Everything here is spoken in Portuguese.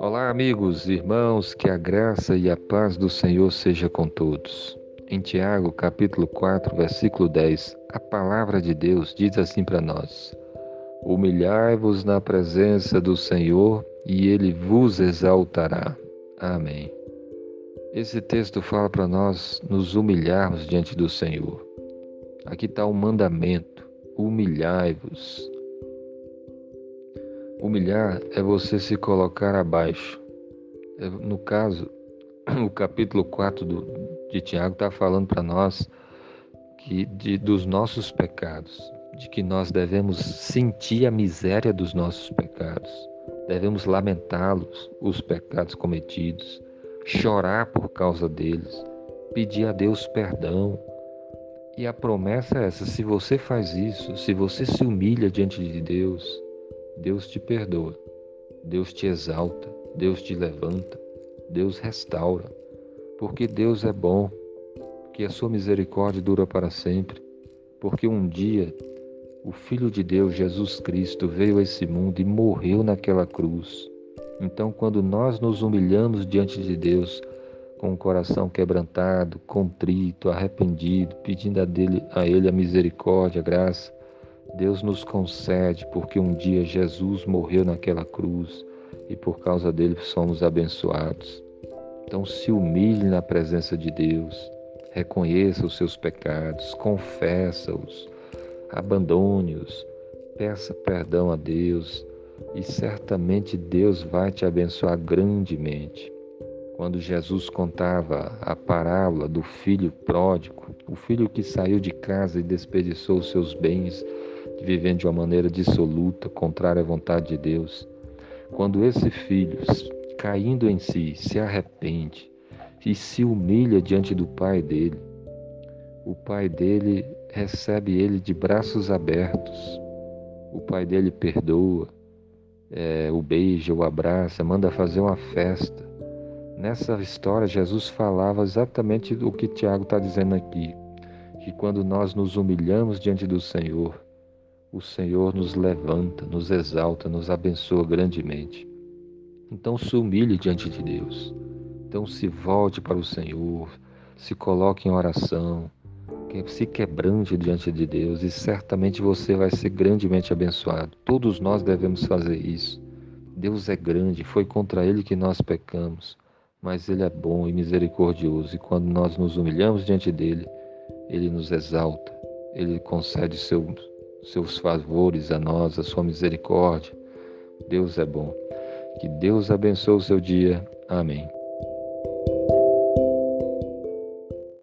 Olá, amigos, irmãos, que a graça e a paz do Senhor seja com todos. Em Tiago, capítulo 4, versículo 10, a palavra de Deus diz assim para nós: Humilhai-vos na presença do Senhor e ele vos exaltará. Amém. Esse texto fala para nós nos humilharmos diante do Senhor. Aqui está o mandamento: humilhai-vos. Humilhar é você se colocar abaixo. É, no caso, o capítulo 4 do, de Tiago está falando para nós que de, dos nossos pecados, de que nós devemos sentir a miséria dos nossos pecados, devemos lamentá-los, os pecados cometidos, chorar por causa deles, pedir a Deus perdão. E a promessa é essa: se você faz isso, se você se humilha diante de Deus, Deus te perdoa, Deus te exalta, Deus te levanta, Deus restaura, porque Deus é bom, que a sua misericórdia dura para sempre, porque um dia o Filho de Deus, Jesus Cristo, veio a esse mundo e morreu naquela cruz. Então, quando nós nos humilhamos diante de Deus, com o coração quebrantado, contrito, arrependido, pedindo a, dele, a Ele a misericórdia, a graça, Deus nos concede porque um dia Jesus morreu naquela cruz e por causa dele somos abençoados. Então se humilhe na presença de Deus, reconheça os seus pecados, confessa-os, abandone-os, peça perdão a Deus e certamente Deus vai te abençoar grandemente. Quando Jesus contava a parábola do filho pródigo, o filho que saiu de casa e desperdiçou seus bens, vivendo de uma maneira dissoluta, contrária à vontade de Deus, quando esse filho, caindo em si, se arrepende e se humilha diante do pai dele, o pai dele recebe ele de braços abertos. O pai dele perdoa, é, o beija, o abraça, manda fazer uma festa. Nessa história, Jesus falava exatamente o que Tiago está dizendo aqui: que quando nós nos humilhamos diante do Senhor, o Senhor nos levanta, nos exalta, nos abençoa grandemente. Então se humilhe diante de Deus. Então se volte para o Senhor, se coloque em oração, se quebrante diante de Deus e certamente você vai ser grandemente abençoado. Todos nós devemos fazer isso. Deus é grande, foi contra Ele que nós pecamos, mas Ele é bom e misericordioso e quando nós nos humilhamos diante dele, Ele nos exalta, Ele concede seu seus favores a nós, a sua misericórdia. Deus é bom. Que Deus abençoe o seu dia. Amém.